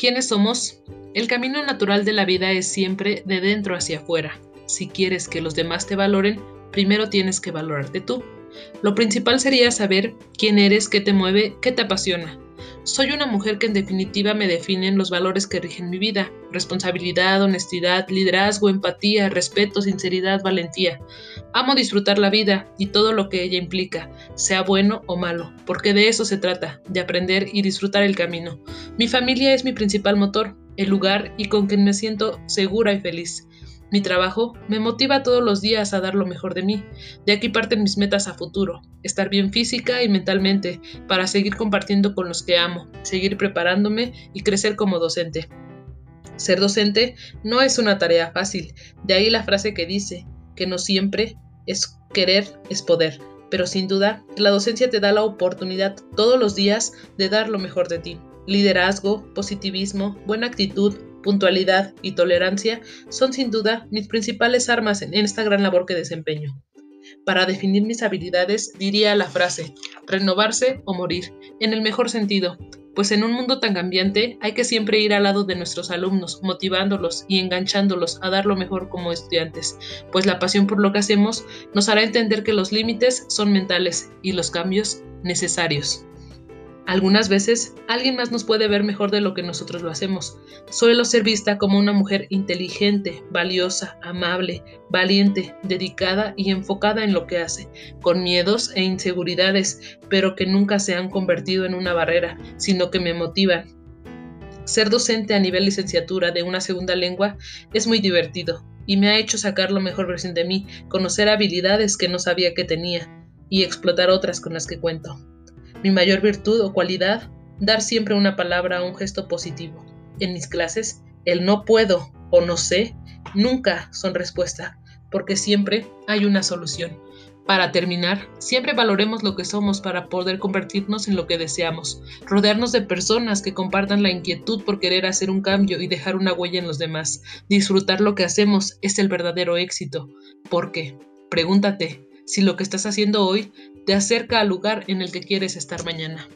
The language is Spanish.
¿Quiénes somos? El camino natural de la vida es siempre de dentro hacia afuera. Si quieres que los demás te valoren, primero tienes que valorarte tú. Lo principal sería saber quién eres, qué te mueve, qué te apasiona. Soy una mujer que en definitiva me definen los valores que rigen mi vida. Responsabilidad, honestidad, liderazgo, empatía, respeto, sinceridad, valentía. Amo disfrutar la vida y todo lo que ella implica, sea bueno o malo, porque de eso se trata, de aprender y disfrutar el camino. Mi familia es mi principal motor, el lugar y con quien me siento segura y feliz. Mi trabajo me motiva todos los días a dar lo mejor de mí. De aquí parten mis metas a futuro. Estar bien física y mentalmente para seguir compartiendo con los que amo, seguir preparándome y crecer como docente. Ser docente no es una tarea fácil. De ahí la frase que dice que no siempre es querer, es poder. Pero sin duda, la docencia te da la oportunidad todos los días de dar lo mejor de ti. Liderazgo, positivismo, buena actitud, puntualidad y tolerancia son sin duda mis principales armas en esta gran labor que desempeño. Para definir mis habilidades diría la frase, renovarse o morir, en el mejor sentido, pues en un mundo tan cambiante hay que siempre ir al lado de nuestros alumnos, motivándolos y enganchándolos a dar lo mejor como estudiantes, pues la pasión por lo que hacemos nos hará entender que los límites son mentales y los cambios necesarios. Algunas veces alguien más nos puede ver mejor de lo que nosotros lo hacemos. Suelo ser vista como una mujer inteligente, valiosa, amable, valiente, dedicada y enfocada en lo que hace, con miedos e inseguridades, pero que nunca se han convertido en una barrera, sino que me motivan. Ser docente a nivel licenciatura de una segunda lengua es muy divertido y me ha hecho sacar lo mejor versión de mí, conocer habilidades que no sabía que tenía y explotar otras con las que cuento. Mi mayor virtud o cualidad, dar siempre una palabra o un gesto positivo. En mis clases, el no puedo o no sé nunca son respuesta, porque siempre hay una solución. Para terminar, siempre valoremos lo que somos para poder convertirnos en lo que deseamos, rodearnos de personas que compartan la inquietud por querer hacer un cambio y dejar una huella en los demás. Disfrutar lo que hacemos es el verdadero éxito. ¿Por qué? Pregúntate si lo que estás haciendo hoy te acerca al lugar en el que quieres estar mañana.